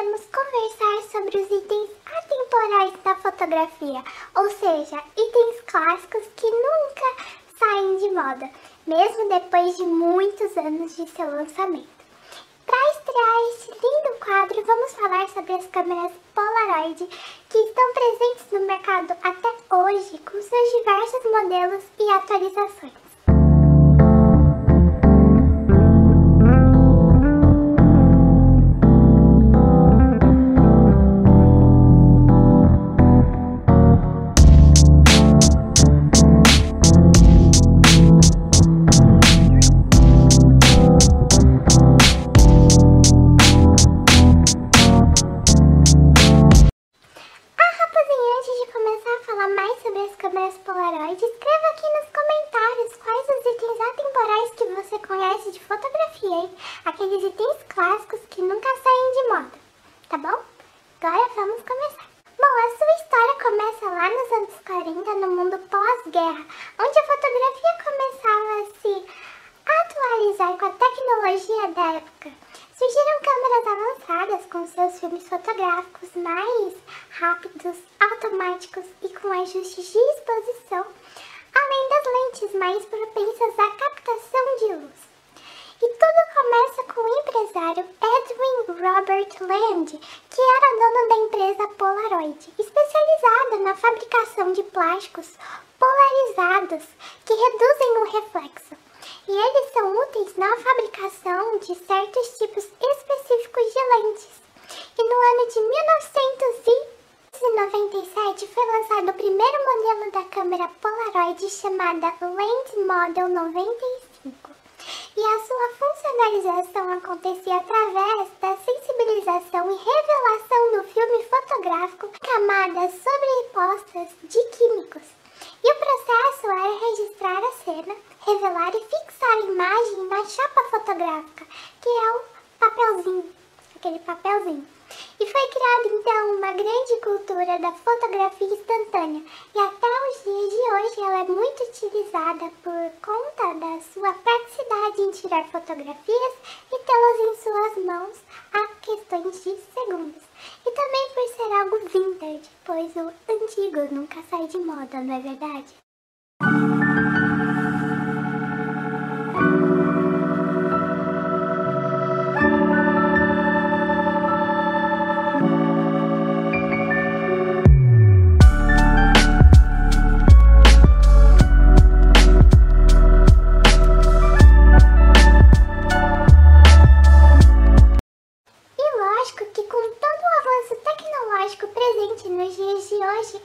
iremos conversar sobre os itens atemporais da fotografia, ou seja, itens clássicos que nunca saem de moda, mesmo depois de muitos anos de seu lançamento. Para estrear este lindo quadro, vamos falar sobre as câmeras Polaroid que estão presentes no mercado até hoje, com seus diversos modelos e atualizações. De fotografia, hein? Aqueles itens clássicos que nunca saem de moda, tá bom? Agora vamos começar. Bom, a sua história começa lá nos anos 40, no mundo pós-guerra, onde a fotografia começava a se atualizar com a tecnologia da época. Surgiram câmeras avançadas com seus filmes fotográficos mais rápidos, automáticos e com ajustes de exposição, além das lentes mais propensas à captação de luz. E tudo começa com o empresário Edwin Robert Land, que era dono da empresa Polaroid, especializada na fabricação de plásticos polarizados que reduzem o reflexo e eles são úteis na fabricação de certos tipos específicos de lentes. E no ano de 1997 foi lançado o primeiro modelo da câmera Polaroid chamada Lens Model 95. E a sua funcionalização acontecia através da sensibilização e revelação do filme fotográfico camadas sobrepostas de químicos. E o processo era registrar a cena, revelar e fixar a imagem na chapa fotográfica, que é o papelzinho, aquele papelzinho. E foi criada então uma grande cultura da fotografia instantânea e até os dias de hoje ela é muito utilizada por conta da sua praticidade em tirar fotografias e tê-las em suas mãos a questões de segundos. E também por ser algo vintage, pois o antigo nunca sai de moda, não é verdade?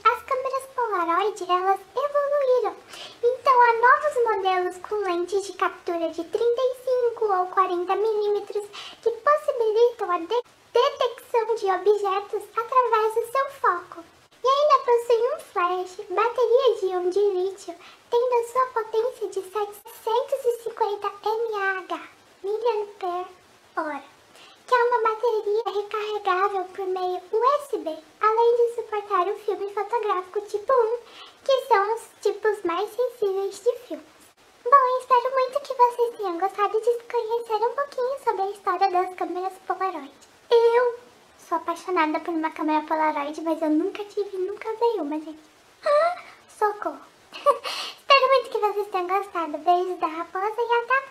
As câmeras Polaroid, elas evoluíram. Então, há novos modelos com lentes de captura de 35 ou 40 milímetros que possibilitam a de detecção de objetos através do seu foco. E ainda possui um flash, bateria de íon de lítio, tendo sua potência de 750 mAh, mAh, que é uma bateria recarregável por meio USB, além de suportar o filme fotográfico tipo 1, que são os tipos mais sensíveis de filmes. Bom, espero muito que vocês tenham gostado de conhecer um pouquinho sobre a história das câmeras Polaroid. Eu sou apaixonada por uma câmera Polaroid, mas eu nunca tive, nunca veio uma, gente. Ah, socorro! espero muito que vocês tenham gostado. Beijos da raposa e até a!